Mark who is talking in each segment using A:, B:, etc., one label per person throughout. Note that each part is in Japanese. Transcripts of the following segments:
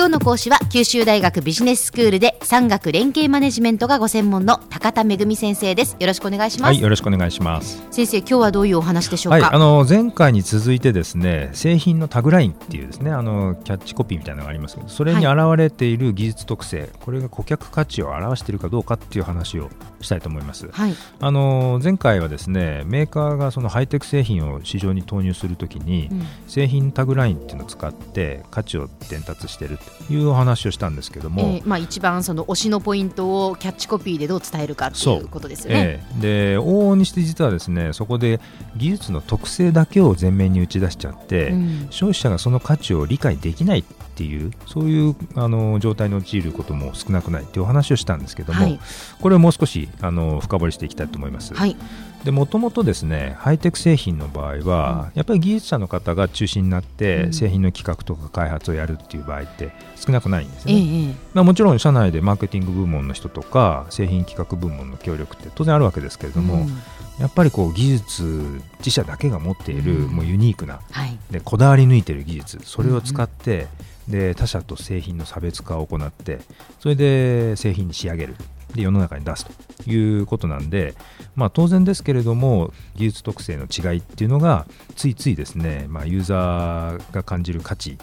A: 今日の講師は九州大学ビジネススクールで産学連携マネジメントがご専門の高田恵先生です。よろしくお願いします。
B: はいよろしくお願いします。
A: 先生今日はどういうお話でしょうか、
B: はい、あの前回に続いてですね製品のタグラインっていうですねあのキャッチコピーみたいなのがありますけどそれに現れている技術特性、はい、これが顧客価値を表しているかどうかっていう話をしたいと思います、はい、あの前回はですねメーカーがそのハイテク製品を市場に投入するときに、うん、製品タグラインっていうのを使って価値を伝達しているという話をしたんですけども、え
A: ー、まあ、一番その推しのポイントをキャッチコピーでどう伝えるかということですよね。
B: えー、で往々にして実はですねそこで技術の特性だけを前面に打ち出しちゃって、うん、消費者がその価値を理解できないっていうそういうあの状態に陥ることも少なくないというお話をしたんですけども、はい、これをもう少しあの深掘りしていきたいと思います。はいでもともとですねハイテク製品の場合は、うん、やっぱり技術者の方が中心になって製品の企画とか開発をやるっていう場合って少なくないんですね、ええ、まあ、もちろん社内でマーケティング部門の人とか製品企画部門の協力って当然あるわけですけれども、うん、やっぱりこう技術自社だけが持っている、もうユニークな、はい、でこだわり抜いている技術それを使って、で他社と製品の差別化を行ってそれで製品に仕上げる。で世の中に出すということなんで、まあ、当然ですけれども技術特性の違いっていうのがついついですね、まあ、ユーザーが感じる価値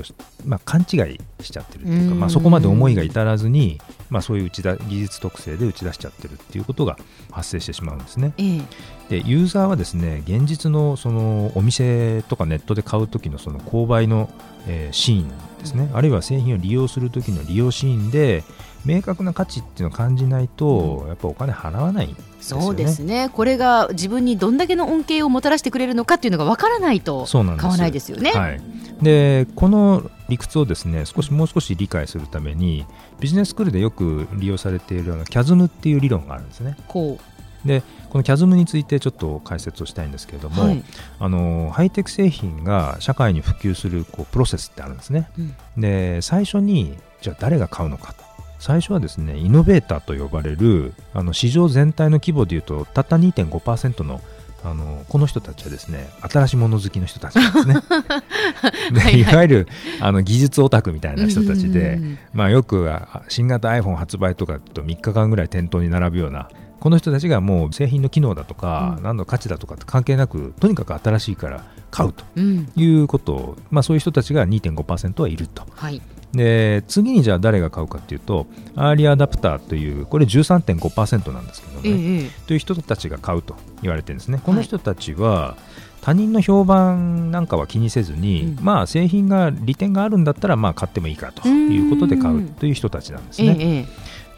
B: とし、まあ、勘違いしちゃってるっていうか、まあ、そこまで思いが至らずに、まあ、そういう打ちだ技術特性で打ち出しちゃってるっていうことが発生してしまうんですね。えー、でユーザーはですね現実のそのお店とかネットで買う時のその購買の、えー、シーンですね、あるいは製品を利用する時の利用シーンで明確な価値っていうのを感じないと、やっぱお金払わない、ね、
A: そうですね。これが自分にどんだけの恩恵をもたらしてくれるのかっていうのがわからないと買わないですよね。はい、
B: でこの理屈をですね少しもう少し理解するためにビジネススクールでよく利用されているキャズムっていう理論があるんですね。こうでこのキャズムについてちょっと解説をしたいんですけれども、はい、あのハイテク製品が社会に普及するこうプロセスってあるんですね。うん、で最初にじゃあ誰が買うのか最初はですねイノベーターと呼ばれるあの市場全体の規模でいうとたった2.5%のあのこの人たちはですね新しいもの好きの人たちなんですね。はい、い。わゆるあの技術オタクみたいな人たちで、まあ、よく新型 iPhone 発売とかと3日間ぐらい店頭に並ぶようなこの人たちがもう製品の機能だとか、何の価値だとかって関係なくとにかく新しいから買うということを、まあ、そういう人たちが2.5%はいると。はいで次にじゃあ誰が買うかというとアーリーアダプターというこれ13.5%なんですけどね、ええ、という人たちが買うと言われてるんですね。この人たちは、他人の評判なんかは気にせずに、うん、まあ製品が利点があるんだったらまあ買ってもいいかということで買うという人たちなんですね。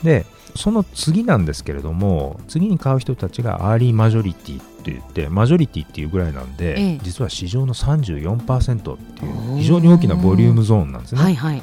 B: え、でその次なんですけれども次に買う人たちがアーリーマジョリティって言ってマジョリティっていうぐらいなんで、ええ、実は市場の34%っていう非常に大きなボリュームゾーンなんですね。はいはい、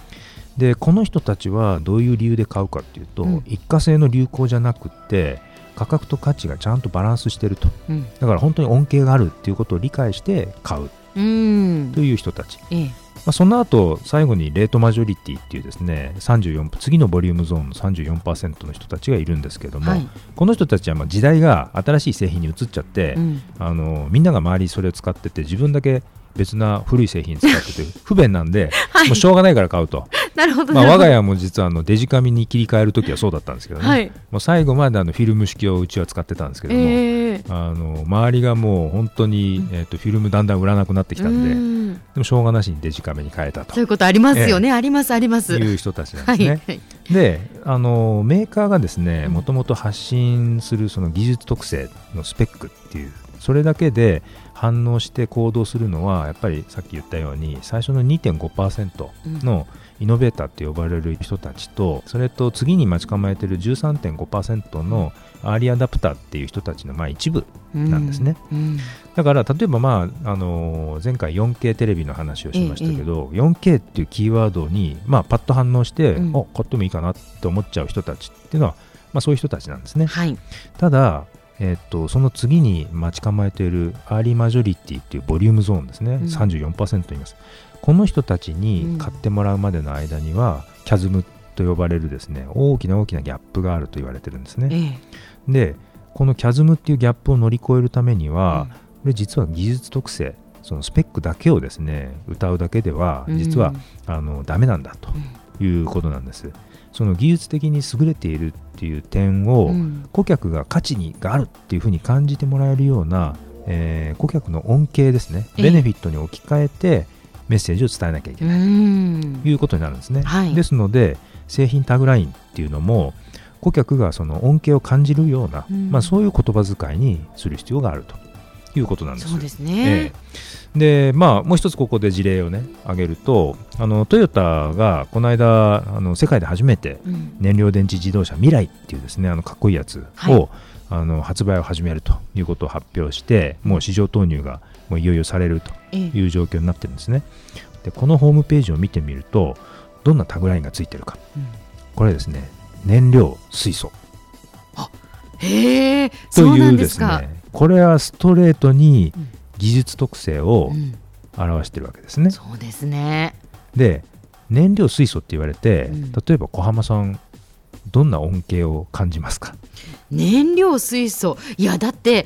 B: でこの人たちはどういう理由で買うかっていうと、うん、一過性の流行じゃなくて価格と価値がちゃんとバランスしてると、うん、だから本当に恩恵があるっていうことを理解して買う。という人たち、ええ、まあ、その後最後にレートマジョリティっていうですね34次のボリュームゾーンの34%の人たちがいるんですけども、はい、この人たちはまあ時代が新しい製品に移っちゃって、うん、あのみんなが周りそれを使ってて自分だけ別な古い製品使ってて不便なんで、はい、もうしょうがないから買うと。
A: なるほど、
B: まあ、我が家も実はあのデジカメに切り替えるときはそうだったんですけどね、はい、もう最後まであのフィルム式をうちは使ってたんですけども、えー、あの周りがもう本当に、えーと、フィルムだんだん売らなくなってきたんで、ん。でもしょうがなしにデジカメに変えたと。
A: そういうことありますよね、えー、ありますあります。
B: いう人たちなんですね。はい、であのメーカーがですねもともと発信するその技術特性のスペックっていうそれだけで反応して行動するのはやっぱりさっき言ったように最初の2.5%のイノベーターって呼ばれる人たちとそれと次に待ち構えている13.5%のアーリーアダプターっていう人たちのまあ一部なんですね、うんうん、だから例えば、まああの前回 4K テレビの話をしましたけど、ええ、4K っていうキーワードに、まあ、パッと反応して、うん、買ってもいいかなって思っちゃう人たちっていうのは、まあ、そういう人たちなんですね、はい、ただえー、っとその次に待ち構えているアーリーマジョリティっていうボリュームゾーンですね、うん、34%いますこの人たちに買ってもらうまでの間には、うん、キャズムと呼ばれるですね大きな大きなギャップがあると言われてるんですね、えでこのキャズムっていうギャップを乗り越えるためには、うん、これ実は技術特性そのスペックだけをですね歌うだけでは実は、うん、あのダメなんだということなんです。その技術的に優れているっていう点を、顧客が価値にがあるっていうふうに感じてもらえるような、えー、顧客の恩恵ですね、ベネフィットに置き換えてメッセージを伝えなきゃいけないということになるんですね。はい、ですので製品タグラインっていうのも顧客がその恩恵を感じるような、まあ、そういう言葉遣いにする必要があるということなんです。
A: そうですね、え
B: ー、でまあ、もう一つここで事例をね挙げるとあのトヨタがこの間あの世界で初めて燃料電池自動車未来っていうですねあのかっこいいやつを、はい、あの発売を始めるということを発表してもう市場投入がもういよいよされるという状況になってるんですね。でこのホームページを見てみるとどんなタグラインがついてるか、うん、これですね燃料水素。
A: あへえ
B: というですねこれはストレートに技術特性を表してるわけですね、うん、
A: そうですね。
B: で燃料水素って言われて、うん、例えば小浜さんどんな恩恵を感じますか？
A: 燃料水素。いやだって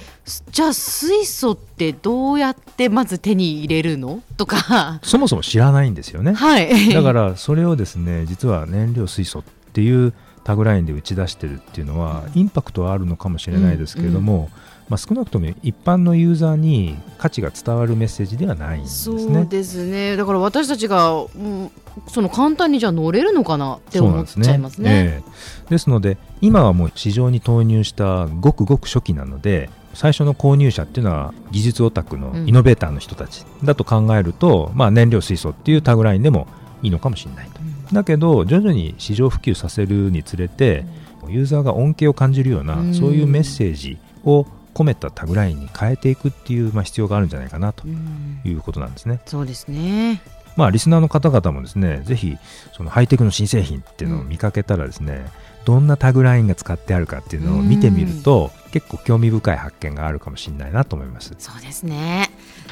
A: じゃあ水素ってどうやってまず手に入れるの？とか。
B: そもそも知らないんですよね、
A: はい、
B: だからそれをですね実は燃料水素っていうタグラインで打ち出してるっていうのは、インパクトはあるのかもしれないですけれども、うん。うん、まあ、少なくとも一般のユーザーに価値が伝わるメッセージではないんですね。
A: そうですね。だから私たちが、うん、その簡単にじゃ乗れるのかなって思っちゃいますね。ですね、
B: えー、ですので今はもう市場に投入したごくごく初期なので最初の購入者っていうのは技術オタクのイノベーターの人たちだと考えると、うん、まあ、燃料水素っていうタグラインでもいいのかもしれないと、うん、だけど徐々に市場普及させるにつれて、うん、ユーザーが恩恵を感じるような、そういうメッセージを込めたタグラインに変えていくっていう、まあ、必要があるんじゃないかなということなんですね。
A: そうですね。
B: まあ、リスナーの方々もですねぜひそのハイテクの新製品っていうのを見かけたらですね、うん、どんなタグラインが使ってあるかっていうのを見てみると結構興味深い発見があるかもしれないなと思います。
A: そうですね。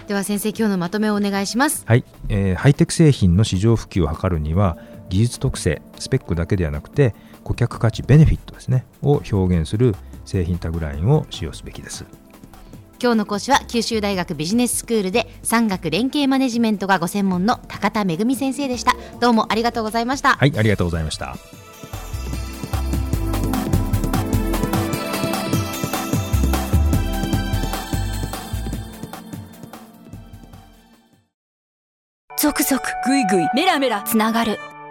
A: では先生今日のまとめをお願いします。
B: はい、えー、ハイテク製品の市場普及を図るには技術特性スペックだけではなくて顧客価値ベネフィットですねを表現する製品タグラインを使用すべきです。
A: 今日の講師は九州大学ビジネススクールで産学連携マネジメントがご専門の高田恵先生でした。どうもありがとうございました。
B: はいありがとうございました。
A: 続々ぐいぐいメラメラつながる